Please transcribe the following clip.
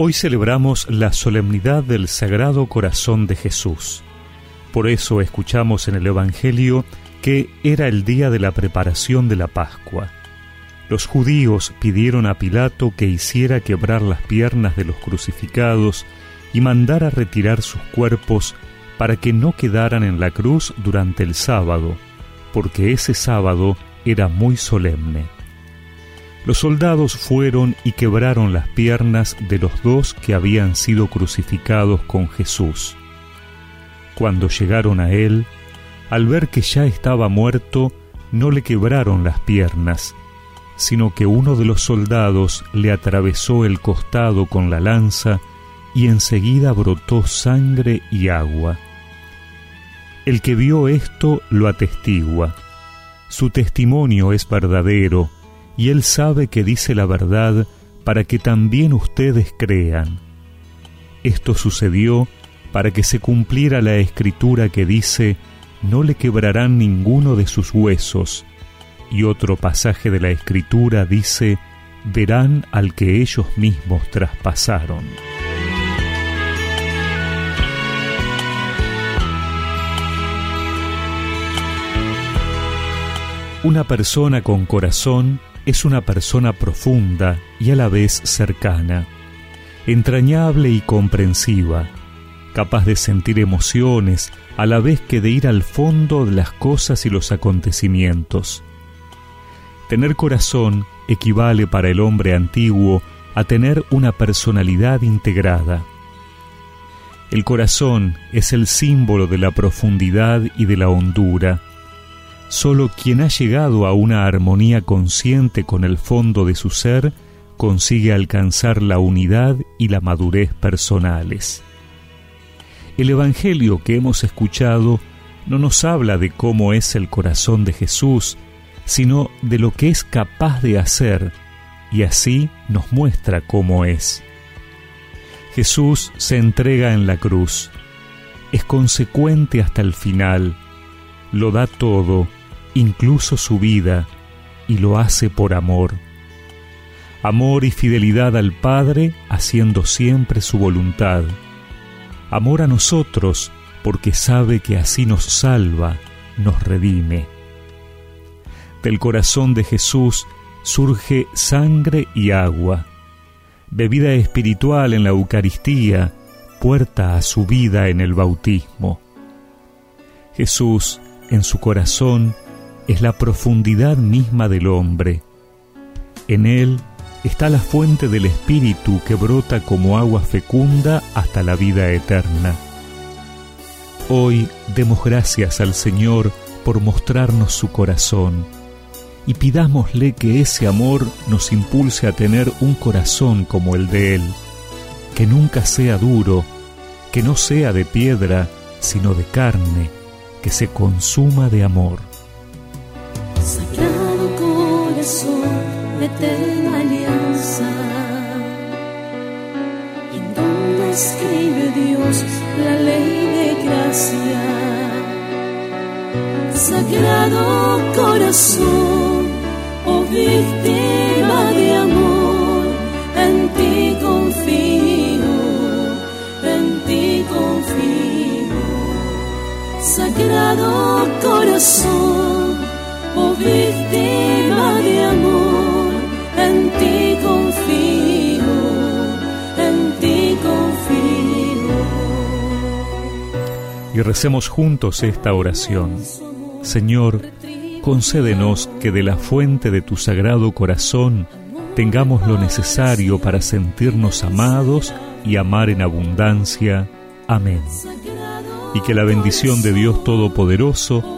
Hoy celebramos la solemnidad del Sagrado Corazón de Jesús. Por eso escuchamos en el Evangelio que era el día de la preparación de la Pascua. Los judíos pidieron a Pilato que hiciera quebrar las piernas de los crucificados y mandara retirar sus cuerpos para que no quedaran en la cruz durante el sábado, porque ese sábado era muy solemne. Los soldados fueron y quebraron las piernas de los dos que habían sido crucificados con Jesús. Cuando llegaron a él, al ver que ya estaba muerto, no le quebraron las piernas, sino que uno de los soldados le atravesó el costado con la lanza y enseguida brotó sangre y agua. El que vio esto lo atestigua. Su testimonio es verdadero, y él sabe que dice la verdad para que también ustedes crean. Esto sucedió para que se cumpliera la escritura que dice, no le quebrarán ninguno de sus huesos. Y otro pasaje de la escritura dice, verán al que ellos mismos traspasaron. Una persona con corazón es una persona profunda y a la vez cercana, entrañable y comprensiva, capaz de sentir emociones a la vez que de ir al fondo de las cosas y los acontecimientos. Tener corazón equivale para el hombre antiguo a tener una personalidad integrada. El corazón es el símbolo de la profundidad y de la hondura, Solo quien ha llegado a una armonía consciente con el fondo de su ser consigue alcanzar la unidad y la madurez personales. El Evangelio que hemos escuchado no nos habla de cómo es el corazón de Jesús, sino de lo que es capaz de hacer, y así nos muestra cómo es. Jesús se entrega en la cruz, es consecuente hasta el final, lo da todo, incluso su vida, y lo hace por amor. Amor y fidelidad al Padre haciendo siempre su voluntad. Amor a nosotros porque sabe que así nos salva, nos redime. Del corazón de Jesús surge sangre y agua, bebida espiritual en la Eucaristía, puerta a su vida en el bautismo. Jesús, en su corazón, es la profundidad misma del hombre. En él está la fuente del Espíritu que brota como agua fecunda hasta la vida eterna. Hoy demos gracias al Señor por mostrarnos su corazón y pidámosle que ese amor nos impulse a tener un corazón como el de Él, que nunca sea duro, que no sea de piedra, sino de carne, que se consuma de amor. Sagrado corazón de eterna alianza, en donde escribe Dios la ley de gracia. Sagrado corazón, oh víctima de amor, en ti confío, en ti confío. Sagrado corazón víctima de amor, en ti confío, en ti confío. Y recemos juntos esta oración. Señor, concédenos que de la fuente de tu sagrado corazón tengamos lo necesario para sentirnos amados y amar en abundancia. Amén. Y que la bendición de Dios Todopoderoso,